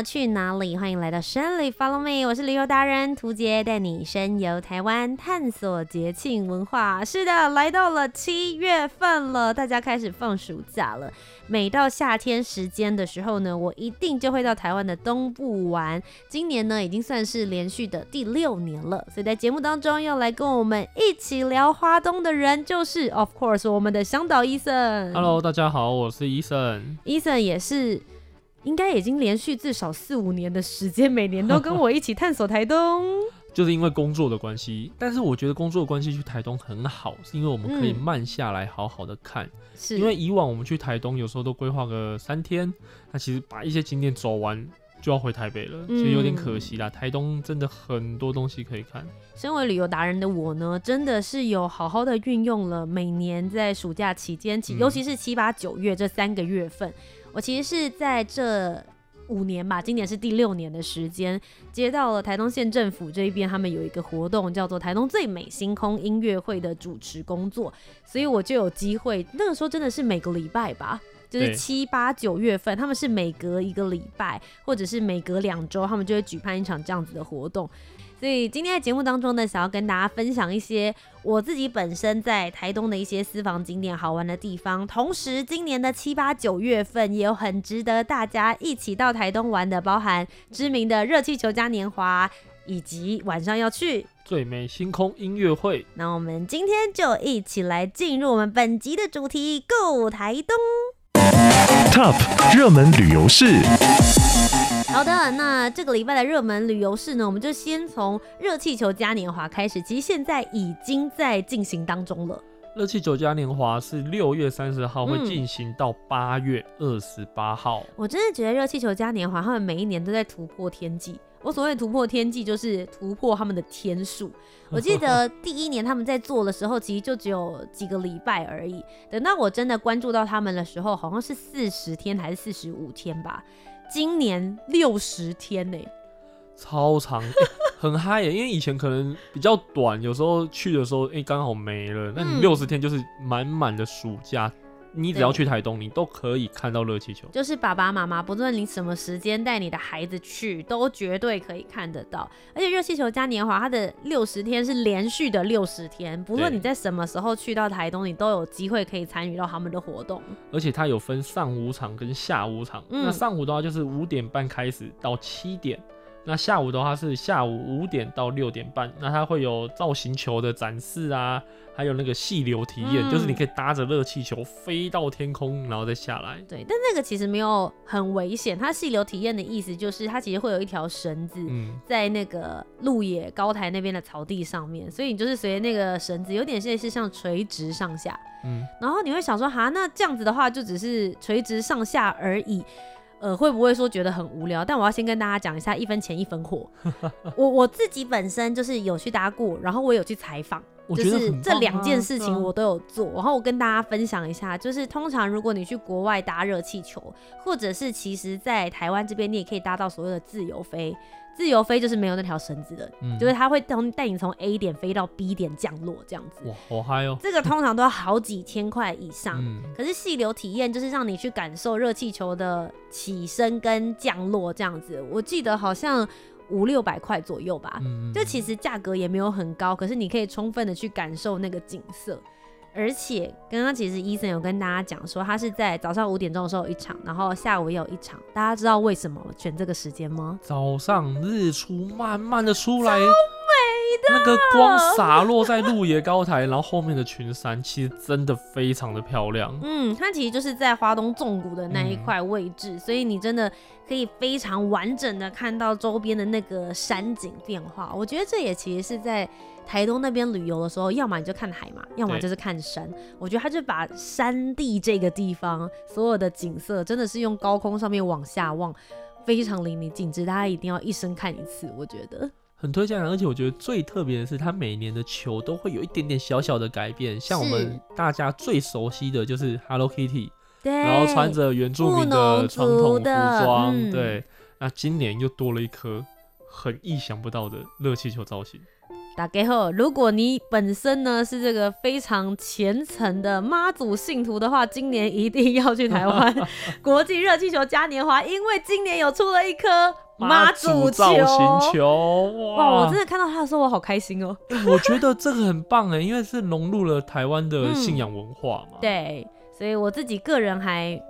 去哪里？欢迎来到山里 Follow Me，我是旅游达人涂杰，带你深游台湾，探索节庆文化。是的，来到了七月份了，大家开始放暑假了。每到夏天时间的时候呢，我一定就会到台湾的东部玩。今年呢，已经算是连续的第六年了。所以在节目当中要来跟我们一起聊花东的人，就是 Of course 我们的香岛 Eason。Hello，大家好，我是 Eason。Eason 也是。应该已经连续至少四五年的时间，每年都跟我一起探索台东。就是因为工作的关系，但是我觉得工作的关系去台东很好，是因为我们可以慢下来好好的看。是、嗯、因为以往我们去台东有时候都规划个三天，那其实把一些景点走完就要回台北了，其实有点可惜啦。嗯、台东真的很多东西可以看。身为旅游达人的我呢，真的是有好好的运用了每年在暑假期间，尤其是七八九月这三个月份。我其实是在这五年吧，今年是第六年的时间，接到了台东县政府这一边，他们有一个活动叫做台东最美星空音乐会的主持工作，所以我就有机会，那个时候真的是每个礼拜吧，就是七八九月份，他们是每隔一个礼拜或者是每隔两周，他们就会举办一场这样子的活动。所以今天在节目当中呢，想要跟大家分享一些我自己本身在台东的一些私房景点、好玩的地方。同时，今年的七八九月份也有很值得大家一起到台东玩的，包含知名的热气球嘉年华，以及晚上要去最美星空音乐会。那我们今天就一起来进入我们本集的主题，Go 台东 Top 热门旅游市。好的，那这个礼拜的热门旅游市呢，我们就先从热气球嘉年华开始。其实现在已经在进行当中了。热气球嘉年华是六月三十号会进行到八月二十八号。嗯。我真的觉得热气球嘉年华他们每一年都在突破天际。我所谓突破天际，就是突破他们的天数。我记得第一年他们在做的时候，其实就只有几个礼拜而已。等到我真的关注到他们的时候，好像是四十天还是四十五天吧。今年六十天呢、欸，超长，欸、很嗨耶、欸！因为以前可能比较短，有时候去的时候，哎、欸，刚好没了。那你六十天就是满满的暑假。你只要去台东，你都可以看到热气球。就是爸爸妈妈，不论你什么时间带你的孩子去，都绝对可以看得到。而且热气球嘉年华，它的六十天是连续的六十天，不论你在什么时候去到台东，你都有机会可以参与到他们的活动。而且它有分上午场跟下午场。嗯、那上午的话就是五点半开始到七点。那下午的话是下午五点到六点半，那它会有造型球的展示啊，还有那个细流体验，嗯、就是你可以搭着热气球飞到天空，然后再下来。对，但那个其实没有很危险。它细流体验的意思就是，它其实会有一条绳子在那个鹿野高台那边的草地上面，所以你就是随着那个绳子，有点像是像垂直上下。嗯，然后你会想说，哈，那这样子的话就只是垂直上下而已。呃，会不会说觉得很无聊？但我要先跟大家讲一下，一分钱一分货。我我自己本身就是有去搭过，然后我有去采访，就是这两件事情我都有做。然后我跟大家分享一下，就是通常如果你去国外搭热气球，或者是其实在台湾这边，你也可以搭到所谓的自由飞。自由飞就是没有那条绳子的，嗯、就是它会从带你从 A 点飞到 B 点降落这样子。哇，好嗨哦！这个通常都要好几千块以上。嗯、可是细流体验就是让你去感受热气球的起升跟降落这样子。我记得好像五六百块左右吧。嗯，就其实价格也没有很高，可是你可以充分的去感受那个景色。而且刚刚其实 Eason 有跟大家讲说，他是在早上五点钟的时候一场，然后下午也有一场。大家知道为什么选这个时间吗？早上日出慢慢的出来，的，那个光洒落在鹿野高台，然后后面的群山其实真的非常的漂亮。嗯，它其实就是在花东纵谷的那一块位置，嗯，所以你真的可以非常完整的看到周边的那个山景变化。我觉得这也其实是在台东那边旅游的时候，要么你就看海嘛，要么就是看山。我觉得他就把山地这个地方所有的景色，真的是用高空上面往下望。非常淋漓尽致，大家一定要一生看一次。我觉得很推荐，而且我觉得最特别的是，它每年的球都会有一点点小小的改变。像我们大家最熟悉的就是 Hello Kitty，对，然后穿着原住民的传统服装，嗯，对。那今年又多了一颗很意想不到的热气球造型。打给后，如果你本身呢是这个非常虔诚的妈祖信徒的话，今年一定要去台湾 国际热气球嘉年华，因为今年有出了一颗妈祖造型球哇！哇，我真的看到他的时候，我好开心哦。我觉得这个很棒哎，因为是融入了台湾的信仰文化嘛、嗯。对，所以我自己个人还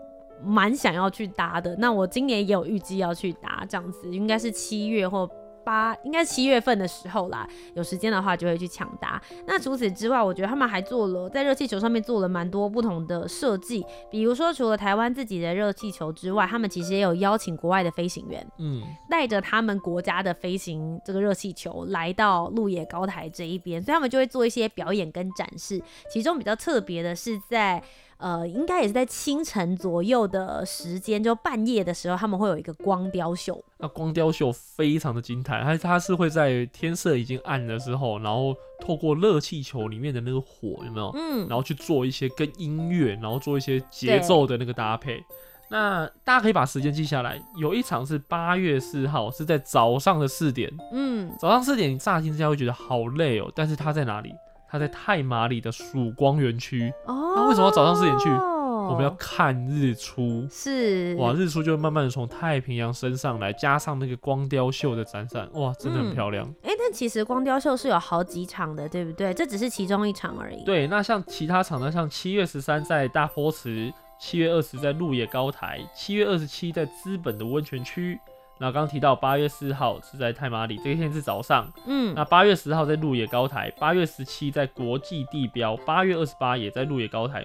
蛮想要去搭的。那我今年也有预计要去搭，这样子应该是七月或。八应该七月份的时候啦，有时间的话就会去抢答。那除此之外，我觉得他们还做了在热气球上面做了蛮多不同的设计，比如说除了台湾自己的热气球之外，他们其实也有邀请国外的飞行员，嗯，带着他们国家的飞行这个热气球来到鹿野高台这一边，所以他们就会做一些表演跟展示。其中比较特别的是在。呃，应该也是在清晨左右的时间，就半夜的时候，他们会有一个光雕秀。那光雕秀非常的精彩，它它是会在天色已经暗的时候，然后透过热气球里面的那个火，有没有？嗯，然后去做一些跟音乐，然后做一些节奏的那个搭配。那大家可以把时间记下来，有一场是八月四号，是在早上的四点。嗯，早上四点，你乍听之下会觉得好累哦，但是它在哪里？它在太麻里的曙光园区哦。那为什么要早上四点去？我们要看日出。是哇，日出就会慢慢的从太平洋升上来，加上那个光雕秀的展览，哇，真的很漂亮。哎、嗯欸，但其实光雕秀是有好几场的，对不对？这只是其中一场而已。对，那像其他场呢？像七月十三在大坡池，七月二十在鹿野高台，七月二十七在资本的温泉区。那刚刚提到八月四号是在太麻里，这一天是早上。嗯，那八月十号在鹿野高台，八月十七在国际地标，八月二十八也在鹿野高台。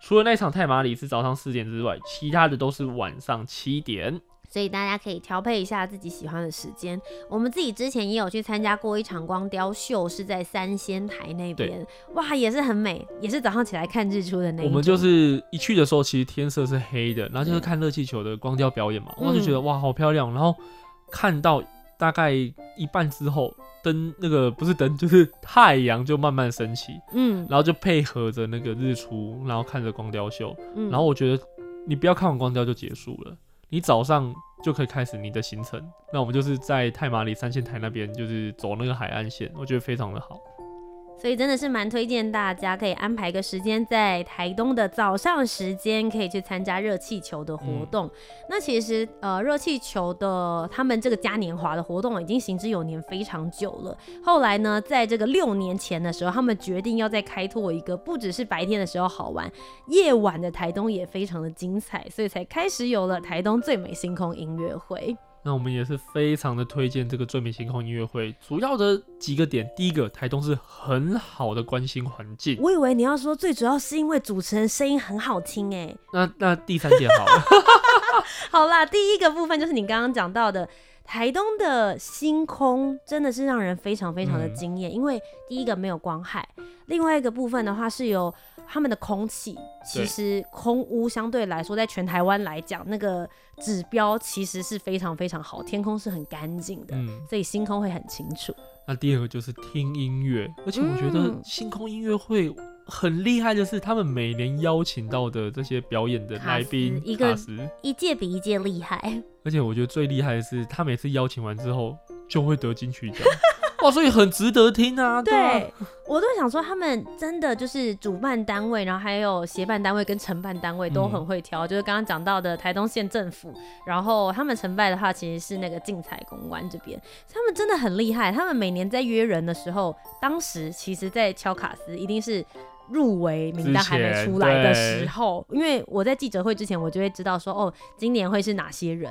除了那场太麻里是早上四点之外，其他的都是晚上七点。所以大家可以调配一下自己喜欢的时间。我们自己之前也有去参加过一场光雕秀，是在三仙台那边，哇，也是很美，也是早上起来看日出的那。我们就是一去的时候，其实天色是黑的，然后就是看热气球的光雕表演嘛，我、嗯、就觉得哇，好漂亮。然后看到大概一半之后，灯那个不是灯，就是太阳就慢慢升起，嗯，然后就配合着那个日出，然后看着光雕秀，嗯，然后我觉得你不要看完光雕就结束了。你早上就可以开始你的行程，那我们就是在太麻里三线台那边，就是走那个海岸线，我觉得非常的好。所以真的是蛮推荐大家可以安排个时间，在台东的早上时间可以去参加热气球的活动。嗯、那其实呃，热气球的他们这个嘉年华的活动已经行之有年，非常久了。后来呢，在这个六年前的时候，他们决定要再开拓一个，不只是白天的时候好玩，夜晚的台东也非常的精彩，所以才开始有了台东最美星空音乐会。那我们也是非常的推荐这个最美星空音乐会，主要的几个点，第一个，台东是很好的关心环境。我以为你要说最主要是因为主持人声音很好听哎。那那第三点好了，好啦，第一个部分就是你刚刚讲到的。台东的星空真的是让人非常非常的惊艳，嗯，因为第一个没有光害，另外一个部分的话是有他们的空气，其实空污相对来说，在全台湾来讲，那个指标其实是非常非常好，天空是很干净的，嗯，所以星空会很清楚。那第二个就是听音乐，而且我觉得星空音乐会。很厉害的是，他们每年邀请到的这些表演的来宾，一个一届比一届厉害。而且我觉得最厉害的是，他每次邀请完之后就会得金曲奖，哇，所以很值得听啊。对，对我都想说，他们真的就是主办单位，然后还有协办单位跟承办单位都很会挑。嗯、就是刚刚讲到的台东县政府，然后他们承办的话其实是那个竞彩公关这边，他们真的很厉害。他们每年在约人的时候，当时其实在敲卡斯，一定是。入围名单还没出来的时候，因为我在记者会之前，我就会知道说，哦，今年会是哪些人。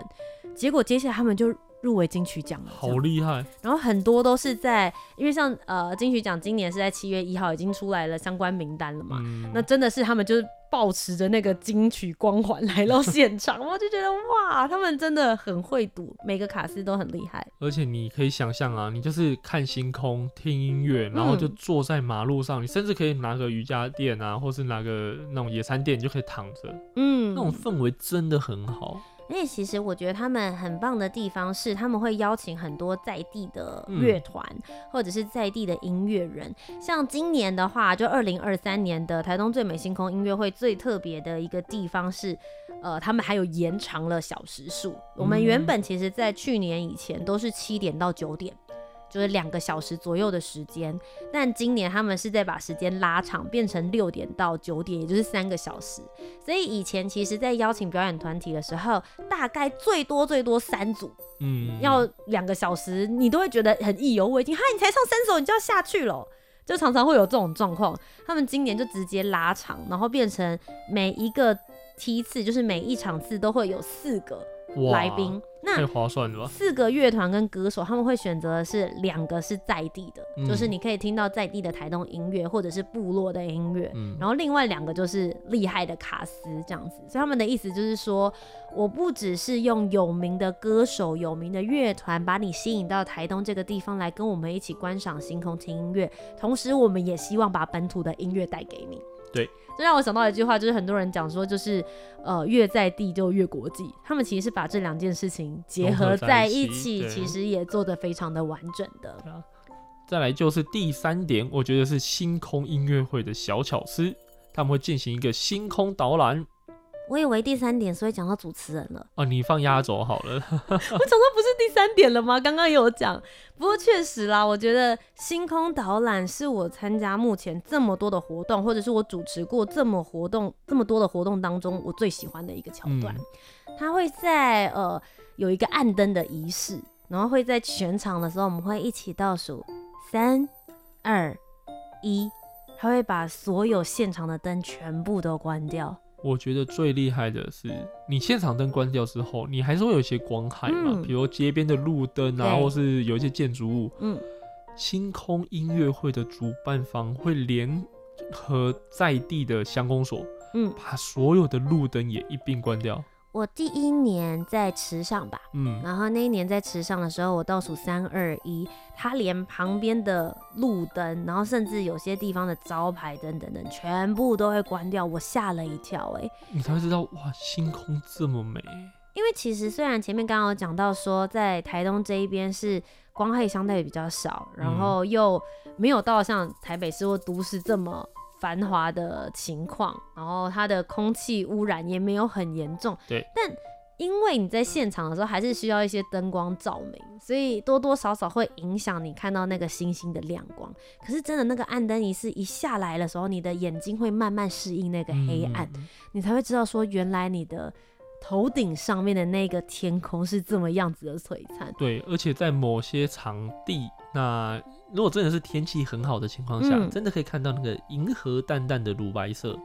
结果接下来他们就入围金曲奖了，好厉害。然后很多都是在，因为像呃金曲奖今年是在七月一号已经出来了相关名单了嘛，嗯、那真的是他们就是抱持着那个金曲光环来到现场，我就觉得哇，他们真的很会赌，每个卡司都很厉害。而且你可以想象啊，你就是看星空、听音乐，然后就坐在马路上，嗯、你甚至可以拿个瑜伽垫啊，或是拿个那种野餐垫，你就可以躺着，嗯，那种氛围真的很好。因为其实我觉得他们很棒的地方是，他们会邀请很多在地的乐团，嗯、或者是在地的音乐人。像今年的话，就二零二三年的台东最美星空音乐会，最特别的一个地方是，呃，他们还有延长了小时数。我们原本其实在去年以前都是七点到九点。就是两个小时左右的时间，但今年他们是在把时间拉长，变成六点到九点，也就是三个小时。所以以前其实，在邀请表演团体的时候，大概最多最多三组，嗯，要两个小时，你都会觉得很意犹未尽。哈，你才唱三首，你就要下去了，就常常会有这种状况。他们今年就直接拉长，然后变成每一个梯次，就是每一场次都会有四个来宾。那太划算了吧？四个乐团跟歌手，他们会选择的是两个是在地的，嗯、就是你可以听到在地的台东音乐或者是部落的音乐，嗯、然后另外两个就是厉害的卡斯这样子。所以他们的意思就是说，我不只是用有名的歌手、有名的乐团把你吸引到台东这个地方来跟我们一起观赏星空、听音乐，同时我们也希望把本土的音乐带给你。对。这让我想到一句话，就是很多人讲说，就是呃，越在地就越国际。他们其实是把这两件事情结合在一起，一起其实也做得非常的完整的。再来就是第三点，我觉得是星空音乐会的小巧思，他们会进行一个星空导览。我以为第三点，所以讲到主持人了。哦，你放压轴好了。我讲到不是第三点了吗？刚刚有讲。不过确实啦，我觉得星空导览是我参加目前这么多的活动，或者是我主持过这么活动这么多的活动当中，我最喜欢的一个桥段。嗯、它会在呃有一个暗灯的仪式，然后会在全场的时候，我们会一起倒数三二一，他会把所有现场的灯全部都关掉。我觉得最厉害的是，你现场灯关掉之后，你还是会有一些光害嘛，嗯、比如街边的路灯啊，或是有一些建筑物。嗯，星空音乐会的主办方会联合在地的乡公所，嗯，把所有的路灯也一并关掉。我第一年在池上吧，嗯，然后那一年在池上的时候，我倒数三二一，他连旁边的路灯，然后甚至有些地方的招牌灯等等，全部都会关掉，我吓了一跳，哎，你才会知道哇，星空这么美。因为其实虽然前面刚刚有讲到说，在台东这一边是光害相对比较少，然后又没有到像台北市或都市这么。繁华的情况，然后它的空气污染也没有很严重。对，但因为你在现场的时候还是需要一些灯光照明，所以多多少少会影响你看到那个星星的亮光。可是真的那个暗灯仪式一下来的时候，你的眼睛会慢慢适应那个黑暗，嗯、你才会知道说原来你的头顶上面的那个天空是这么样子的璀璨。对，而且在某些场地，那。如果真的是天气很好的情况下，嗯、真的可以看到那个银河淡淡的乳白色。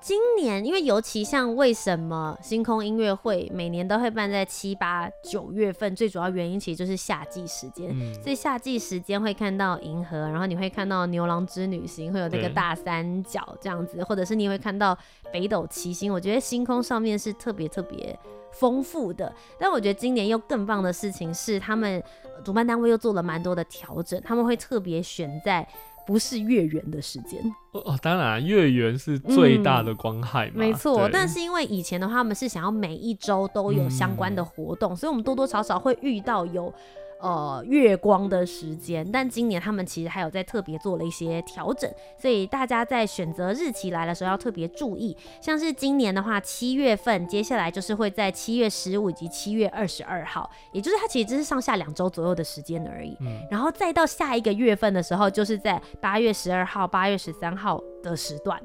今年，因为尤其像为什么星空音乐会每年都会办在七八九月份，最主要原因其实就是夏季时间，嗯、所以夏季时间会看到银河，然后你会看到牛郎织女星，会有那个大三角这样子，或者是你会看到北斗七星。我觉得星空上面是特别特别丰富的，但我觉得今年又更棒的事情是，他们主办单位又做了蛮多的调整，他们会特别选在不是月圆的时间。哦，当然月圆是最大的光害嘛，嗯、没错。但是因为以前的话，他们是想要每一周都有相关的活动，嗯、所以我们多多少少会遇到有。呃，月光的时间，但今年他们其实还有在特别做了一些调整，所以大家在选择日期来的时候要特别注意。像是今年的话，七月份接下来就是会在七月十五以及七月二十二号，也就是它其实只是上下两周左右的时间而已。嗯，然后再到下一个月份的时候，就是在八月十二号、八月十三号的时段。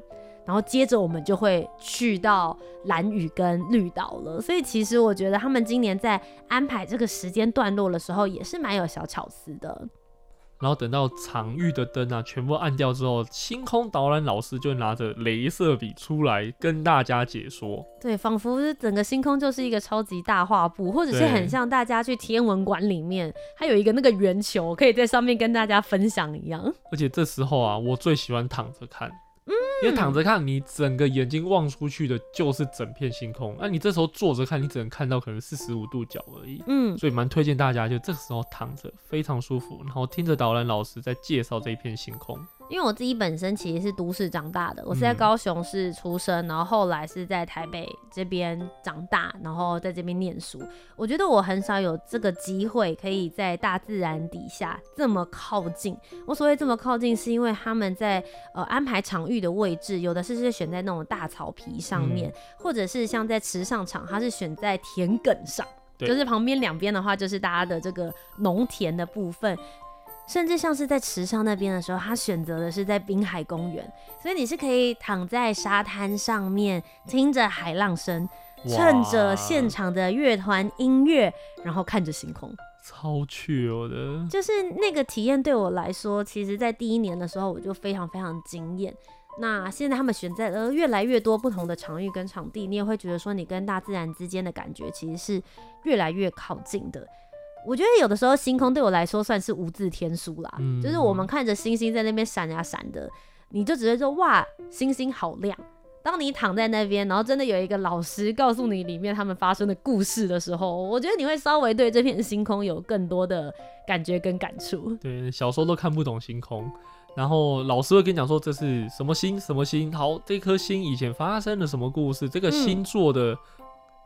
然后接着我们就会去到蓝屿跟绿岛了，所以其实我觉得他们今年在安排这个时间段落的时候也是蛮有小巧思的。然后等到场域的灯啊全部按掉之后，星空导览老师就拿着镭射笔出来跟大家解说。对，仿佛是整个星空就是一个超级大画布，或者是很像大家去天文馆里面，还有一个那个圆球可以在上面跟大家分享一样。而且这时候啊，我最喜欢躺着看。因为躺着看，你整个眼睛望出去的就是整片星空。那你这时候坐着看，你只能看到可能四十五度角而已。嗯，所以蛮推荐大家，就这个时候躺着非常舒服，然后听着导览老师在介绍这一片星空。因为我自己本身其实是都市长大的，我是在高雄市出生，嗯、然后后来是在台北这边长大，然后在这边念书。我觉得我很少有这个机会可以在大自然底下这么靠近。我所谓这么靠近，是因为他们在呃安排场域的位置，有的是是选在那种大草皮上面，嗯、或者是像在池上场，它是选在田埂上，就是旁边两边的话就是大家的这个农田的部分。甚至像是在池上那边的时候，他选择的是在滨海公园，所以你是可以躺在沙滩上面，听着海浪声，趁着现场的乐团音乐，然后看着星空，超 chill 的。就是那个体验对我来说，其实在第一年的时候我就非常非常惊艳。那现在他们选在呃越来越多不同的场域跟场地，你也会觉得说，你跟大自然之间的感觉其实是越来越靠近的。我觉得有的时候星空对我来说算是无字天书啦，嗯、就是我们看着星星在那边闪呀闪的，你就只会说哇，星星好亮。当你躺在那边，然后真的有一个老师告诉你里面他们发生的故事的时候，我觉得你会稍微对这片星空有更多的感觉跟感触。对，小时候都看不懂星空，然后老师会跟你讲说，这是什么星什么星，好，这颗星以前发生了什么故事，这个星座的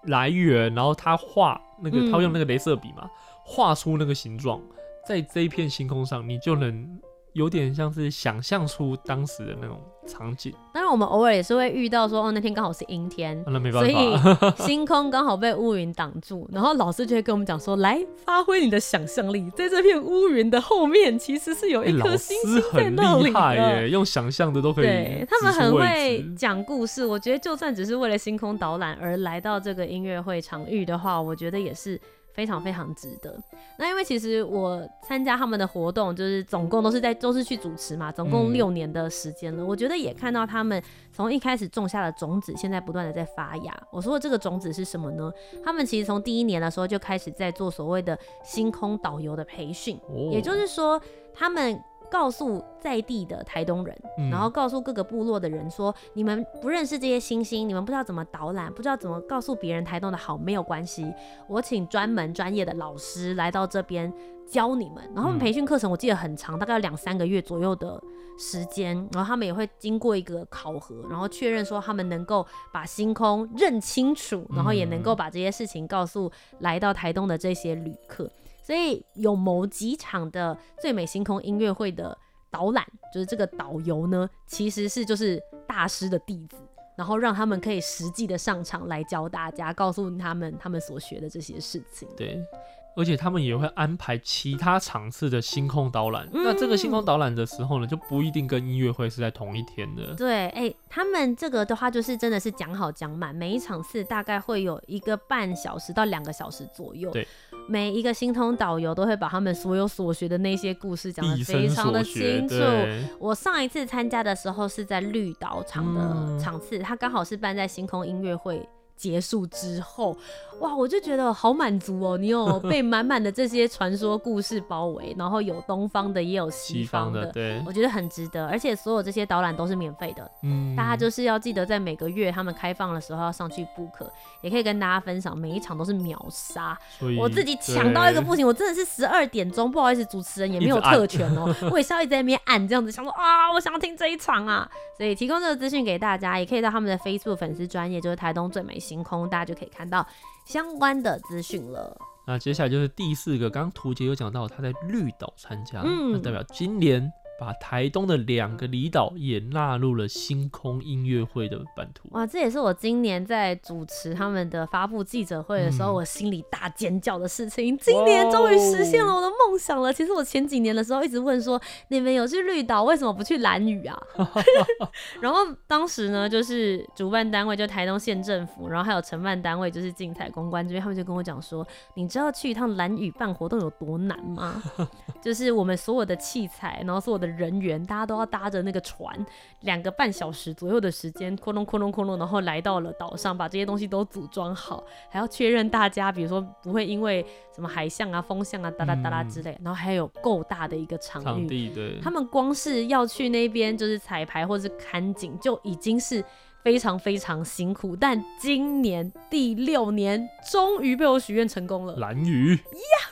来源，嗯、然后他画那个他用那个镭射笔嘛。画出那个形状，在这一片星空上，你就能有点像是想象出当时的那种场景。当然，我们偶尔也是会遇到说，哦，那天刚好是阴天，那没办法，所以 星空刚好被乌云挡住，然后老师就会跟我们讲说，来发挥你的想象力，在这片乌云的后面，其实是有一颗星星在那里的。欸、很厉害耶，用想象的都可以。对，他们很会讲故事，我觉得就算只是为了星空导览而来到这个音乐会场域的话，我觉得也是。非常非常值得。那因为其实我参加他们的活动，就是总共都是在都是去主持嘛，总共六年的时间了。嗯、我觉得也看到他们从一开始种下的种子，现在不断的在发芽。我说的这个种子是什么呢？他们其实从第一年的时候就开始在做所谓的星空导游的培训，哦、也就是说他们。告诉在地的台东人，嗯、然后告诉各个部落的人说：你们不认识这些星星，你们不知道怎么导览，不知道怎么告诉别人台东的好，没有关系，我请专门专业的老师来到这边教你们。然后他们培训课程我记得很长，大概两三个月左右的时间。然后他们也会经过一个考核，然后确认说他们能够把星空认清楚，然后也能够把这些事情告诉来到台东的这些旅客。所以有某几场的最美星空音乐会的导览，就是这个导游呢，其实是就是大师的弟子，然后让他们可以实际的上场来教大家，告诉他们他们所学的这些事情。对。而且他们也会安排其他场次的星空导览。嗯、那这个星空导览的时候呢，就不一定跟音乐会是在同一天的。对，哎、欸，他们这个的话就是真的是讲好讲满，每一场次大概会有一个半小时到两个小时左右。对，每一个星空导游都会把他们所有所学的那些故事讲得非常的清楚。我上一次参加的时候是在绿岛场的场次，它刚、嗯、好是办在星空音乐会结束之后，哇，我就觉得好满足哦！你有 被满满的这些传说故事包围，然后有东方的，也有西方的，方的，对，我觉得很值得。而且所有这些导览都是免费的，嗯，大家就是要记得在每个月他们开放的时候要上去 book，也可以跟大家分享，每一场都是秒杀。我自己抢到一个不行，我真的是十二点钟，不好意思，主持人也没有特权哦，我也是要一直在那边按这样子，想说啊，我想要听这一场啊，所以提供这个资讯给大家，也可以到他们的 Facebook 粉丝专业，就是台东最美。星空，大家就可以看到相关的资讯了。那接下来就是第四个，刚刚图杰有讲到他在绿岛参加，嗯，那代表今年把台东的两个离岛也纳入了星空音乐会的版图。哇，这也是我今年在主持他们的发布记者会的时候，嗯、我心里大尖叫的事情。今年终于实现了我的梦想了。其实我前几年的时候一直问说，你们有去绿岛，为什么不去蓝屿啊？然后当时呢，就是主办单位就台东县政府，然后还有承办单位就是竞彩公关这边，他们就跟我讲说，你知道去一趟蓝屿办活动有多难吗？就是我们所有的器材，然后所有的。人员，大家都要搭着那个船，两个半小时左右的时间，哐隆哐隆哐隆，然后来到了岛上，把这些东西都组装好，还要确认大家，比如说不会因为什么海象啊、风向啊、哒哒哒啦之类，然后还有够大的一个场域，场地，对，他们光是要去那边就是彩排或是看景，就已经是非常非常辛苦。但今年第六年，终于被我许愿成功了。兰屿，呀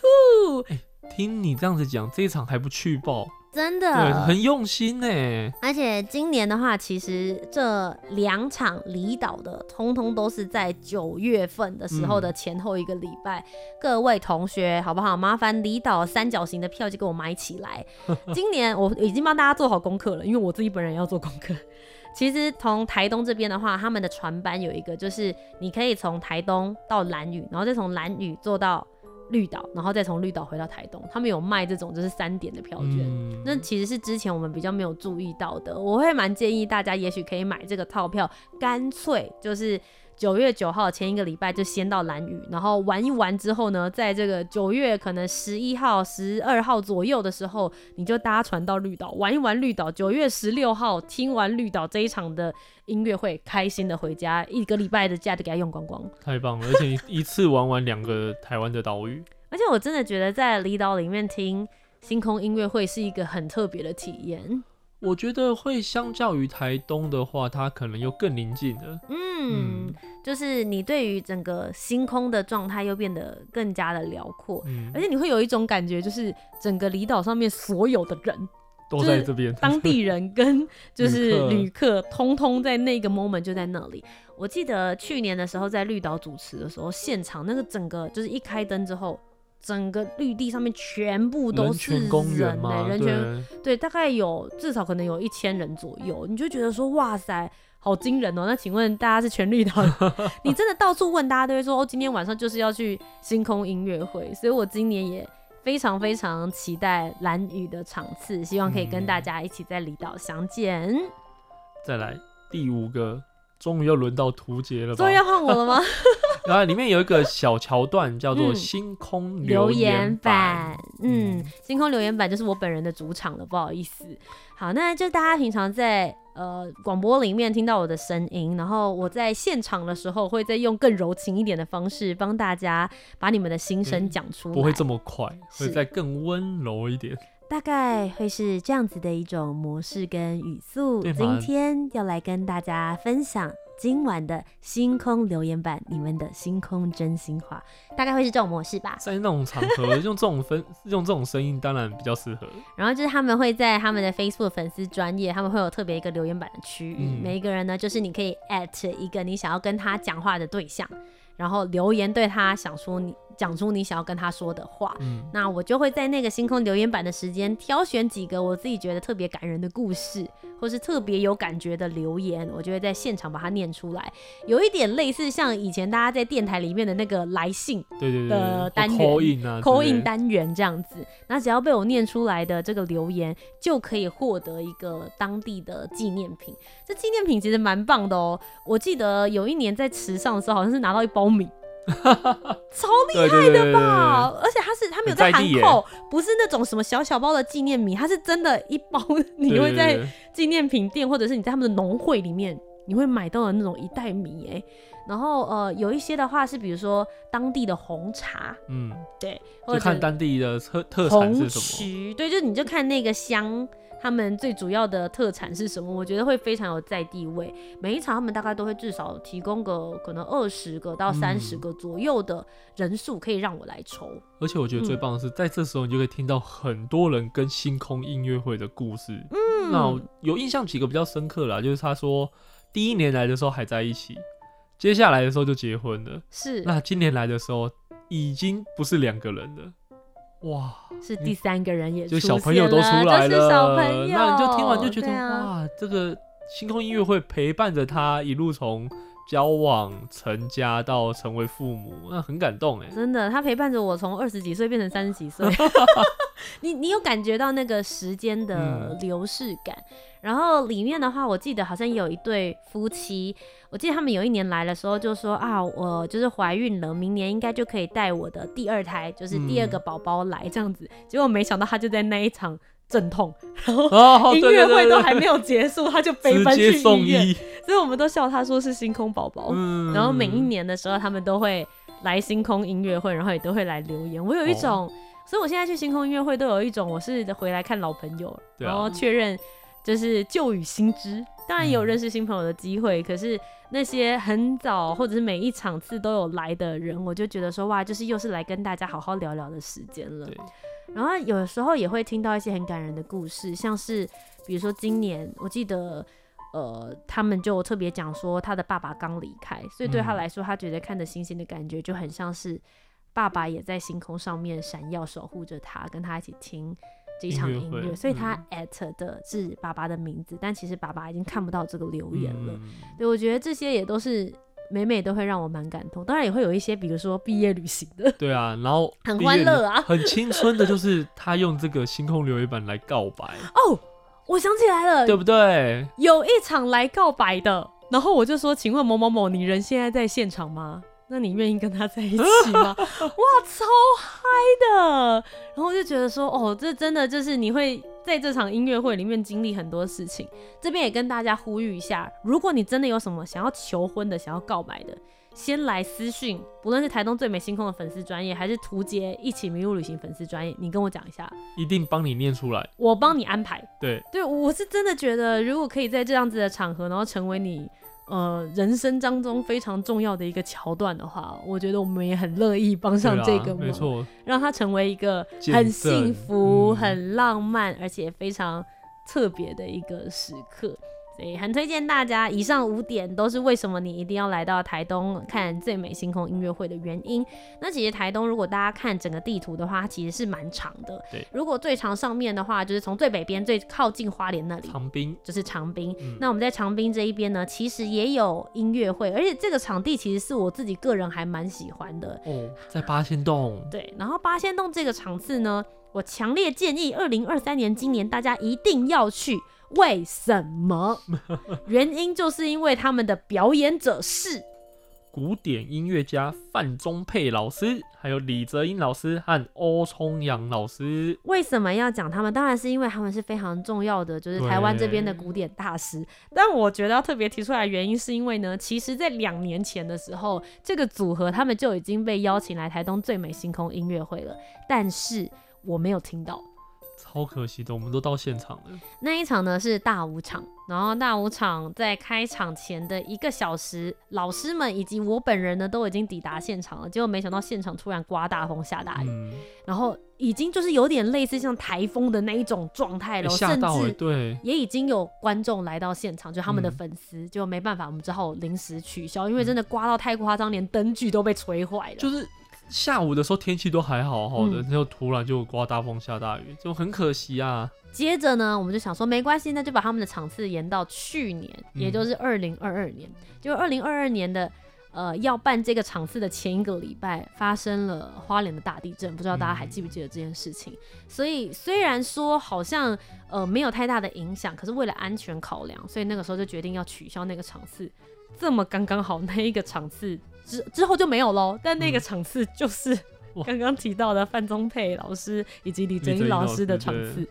呼！欸，听你这样子讲，这一场还不去报？真的，很用心呢。而且今年的话，其实这两场离岛的，通通都是在九月份的时候的前后一个礼拜。嗯、各位同学，好不好？麻烦离岛三角形的票就给我买起来。今年我已经帮大家做好功课了，因为我自己本人要做功课。其实从台东这边的话，他们的船班有一个，就是你可以从台东到兰屿，然后再从兰屿坐到。绿岛，然后再从绿岛回到台东，他们有卖这种就是三点的票券，嗯、那其实是之前我们比较没有注意到的。我会蛮建议大家，也许可以买这个套票，干脆就是九月九号前一个礼拜就先到蓝屿，然后玩一玩之后呢，在这个九月可能十一号、十二号左右的时候，你就搭船到绿岛玩一玩绿岛。九月十六号听完绿岛这一场的音乐会，开心的回家，一个礼拜的假就给他用光光，太棒了！而且一次玩完两个台湾的岛屿，而且我真的觉得在离岛里面听星空音乐会是一个很特别的体验。我觉得会相较于台东的话，它可能又更宁静了。嗯，嗯就是你对于整个星空的状态又变得更加的辽阔，嗯、而且你会有一种感觉，就是整个离岛上面所有的人都在这边，当地 人跟就是旅客，通通在那个 moment 就在那里。我记得去年的时候在绿岛主持的时候，现场那个整个就是一开灯之后。整个绿地上面全部都是人，欸，人权对，对，大概有至少可能有一千人左右，你就觉得说哇塞，好惊人哦，喔。那请问大家是全绿岛的？你真的到处问，大家都会说哦，今天晚上就是要去星空音乐会，所以我今年也非常非常期待蓝雨的场次，希望可以跟大家一起在离岛相见，嗯。再来第五个，终于要轮到图杰了吧？终于要换我了吗？然后里面有一个小桥段，叫做星空留言板。嗯，星空留言板就是我本人的主场了，不好意思。好，那就大家平常在呃广播里面听到我的声音，然后我在现场的时候会再用更柔情一点的方式帮大家把你们的心声讲出来，不会这么快，会再更温柔一点。大概会是这样子的一种模式跟语速。今天要来跟大家分享。今晚的星空留言板，你们的星空真心话，大概会是这种模式吧。在那种场合用这种分 用这种声音，当然比较适合。然后就是他们会在他们的 Facebook 粉丝专业，他们会有特别一个留言板的区域，嗯、每一个人呢，就是你可以 at 一个你想要跟他讲话的对象，然后留言对他想说你。讲出你想要跟他说的话，嗯，那我就会在那个星空留言板的时间挑选几个我自己觉得特别感人的故事，或是特别有感觉的留言，我就会在现场把它念出来，有一点类似像以前大家在电台里面的那个来信的单元，call in 啊，call in 单元这样子。那只要被我念出来的这个留言，就可以获得一个当地的纪念品。这纪念品其实蛮棒的哦，我记得有一年在池上的时候，好像是拿到一包米。超厉害的吧！而且它是它没有在含扣，不是那种什么小小包的纪念米，它是真的一包，你会在纪念品店或者是你在他们的农会里面，你会买到的那种一袋米哎。然后呃，有一些的话是比如说当地的红茶，嗯，对，或者就看当地的特特产是什么，对，就你就看那个香。他们最主要的特产是什么？我觉得会非常有在地位。每一场他们大概都会至少提供个可能二十个到三十个左右的人数，可以让我来抽。而且我觉得最棒的是，在这时候你就可以听到很多人跟星空音乐会的故事。嗯，那有印象几个比较深刻啦，就是他说第一年来的时候还在一起，接下来的时候就结婚了。是。那今年来的时候已经不是两个人了。哇，是第三个人也就小朋友都出来了，是小朋友，那你就听完就觉得、啊、哇，这个星空音乐会陪伴着他一路从交往、成家到成为父母，那很感动哎，真的，他陪伴着我从二十几岁变成三十几岁，你你有感觉到那个时间的流逝感？嗯然后里面的话，我记得好像有一对夫妻，我记得他们有一年来的时候就说啊，我就是怀孕了，明年应该就可以带我的第二胎，就是第二个宝宝来这样子。嗯、结果没想到他就在那一场阵痛，然后音乐会都还没有结束，他就飞奔去医院，所以我们都笑他说是星空宝宝。嗯、然后每一年的时候，他们都会来星空音乐会，然后也都会来留言。我有一种，哦、所以我现在去星空音乐会都有一种，我是回来看老朋友，然后确认。就是旧与新知，当然也有认识新朋友的机会。嗯、可是那些很早或者是每一场次都有来的人，我就觉得说哇，就是又是来跟大家好好聊聊的时间了。然后有时候也会听到一些很感人的故事，像是比如说今年，我记得呃，他们就特别讲说他的爸爸刚离开，所以对他来说，他觉得看着星星的感觉就很像是爸爸也在星空上面闪耀，守护着他，跟他一起听。这一场音乐，所以他 at 的是爸爸的名字，嗯、但其实爸爸已经看不到这个留言了。嗯、对，我觉得这些也都是每每都会让我蛮感动。当然也会有一些，比如说毕业旅行的，对啊，然后很欢乐啊，很青春的，就是他用这个星空留言板来告白。哦，我想起来了，对不对？有一场来告白的，然后我就说，请问某某某，你人现在在现场吗？那你愿意跟他在一起吗？哇，超嗨的！然后我就觉得说，哦，这真的就是你会在这场音乐会里面经历很多事情。这边也跟大家呼吁一下，如果你真的有什么想要求婚的、想要告白的，先来私讯，不论是台东最美星空的粉丝专业，还是图杰一起迷路旅行粉丝专业，你跟我讲一下，一定帮你念出来，我帮你安排。对，对，我是真的觉得，如果可以在这样子的场合，然后成为你。呃，人生当中非常重要的一个桥段的话，我觉得我们也很乐意帮上这个忙，没错，让它成为一个很幸福、嗯、很浪漫，而且非常特别的一个时刻。所以很推荐大家，以上五点都是为什么你一定要来到台东看最美星空音乐会的原因。那其实台东如果大家看整个地图的话，它其实是蛮长的。对，如果最长上面的话，就是从最北边最靠近花莲那里，长滨就是长滨。嗯、那我们在长滨这一边呢，其实也有音乐会，而且这个场地其实是我自己个人还蛮喜欢的。哦，在八仙洞。对，然后八仙洞这个场次呢，我强烈建议二零二三年今年大家一定要去。为什么？原因就是因为他们的表演者是古典音乐家范宗沛老师，还有李泽英老师和欧聪阳老师。为什么要讲他们？当然是因为他们是非常重要的，就是台湾这边的古典大师。但我觉得要特别提出来的原因，是因为呢，其实在两年前的时候，这个组合他们就已经被邀请来台东最美星空音乐会了，但是我没有听到。超可惜的，我们都到现场了。那一场呢是大舞场，然后大舞场在开场前的一个小时，老师们以及我本人呢都已经抵达现场了。结果没想到现场突然刮大风下大雨，嗯、然后已经就是有点类似像台风的那一种状态了，欸、甚至对也已经有观众来到现场，就他们的粉丝，就没办法，我们只好临时取消，因为真的刮到太夸张，连灯具都被吹坏了。就是。下午的时候天气都还好好的，然后、嗯、突然就刮大风下大雨，就很可惜啊。接着呢，我们就想说没关系，那就把他们的场次延到去年，嗯、也就是二零二二年。就二零二二年的呃要办这个场次的前一个礼拜，发生了花莲的大地震，不知道大家还记不记得这件事情？嗯、所以虽然说好像呃没有太大的影响，可是为了安全考量，所以那个时候就决定要取消那个场次。这么刚刚好那一个场次。之之后就没有喽，但那个场次就是刚刚提到的范宗沛老师以及李哲英老师的场次。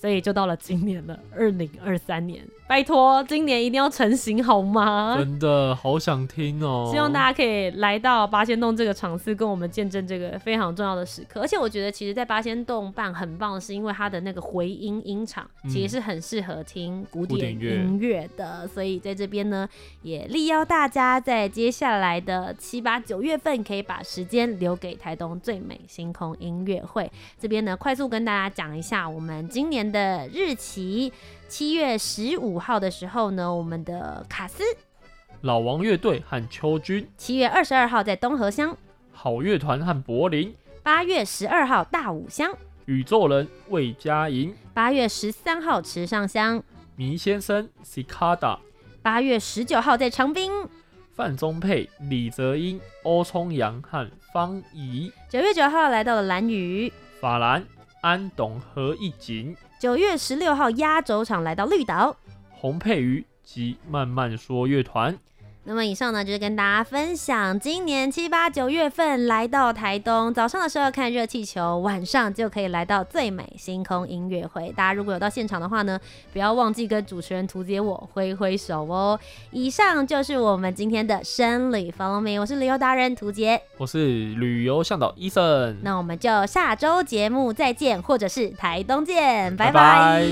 所以就到了今年了，二零二三年，拜托，今年一定要成型好吗？真的好想听哦！希望大家可以来到八仙洞这个场次，跟我们见证这个非常重要的时刻。而且我觉得，其实，在八仙洞办很棒的是，因为它的那个回音音场，其实是很适合听古典音乐的。嗯、所以在这边呢，也力邀大家在接下来的七八九月份，可以把时间留给台东最美星空音乐会。这边呢，快速跟大家讲一下，我们今年的日期，七月十五号的时候呢，我们的卡斯老王乐队和秋君；七月二十二号在东河乡，好乐团和柏林；八月十二号大武乡，宇宙人魏佳莹，八月十三号池上香，迷先生 Cicada，八月十九号在长滨，范宗沛、李泽英、欧聪阳和方怡，九月九号来到了兰屿，法兰安董和一景，九月十六号压轴场来到绿岛，红配鱼及慢慢说乐团。那么以上呢，就是跟大家分享今年七八九月份来到台东。早上的时候看热气球，晚上就可以来到最美星空音乐会。大家如果有到现场的话呢，不要忘记跟主持人图杰我挥挥手哦。以上就是我们今天的生理 follow me，我是旅游达人图杰，我是旅游向导伊森。那我们就下周节目再见，或者是台东见，拜拜。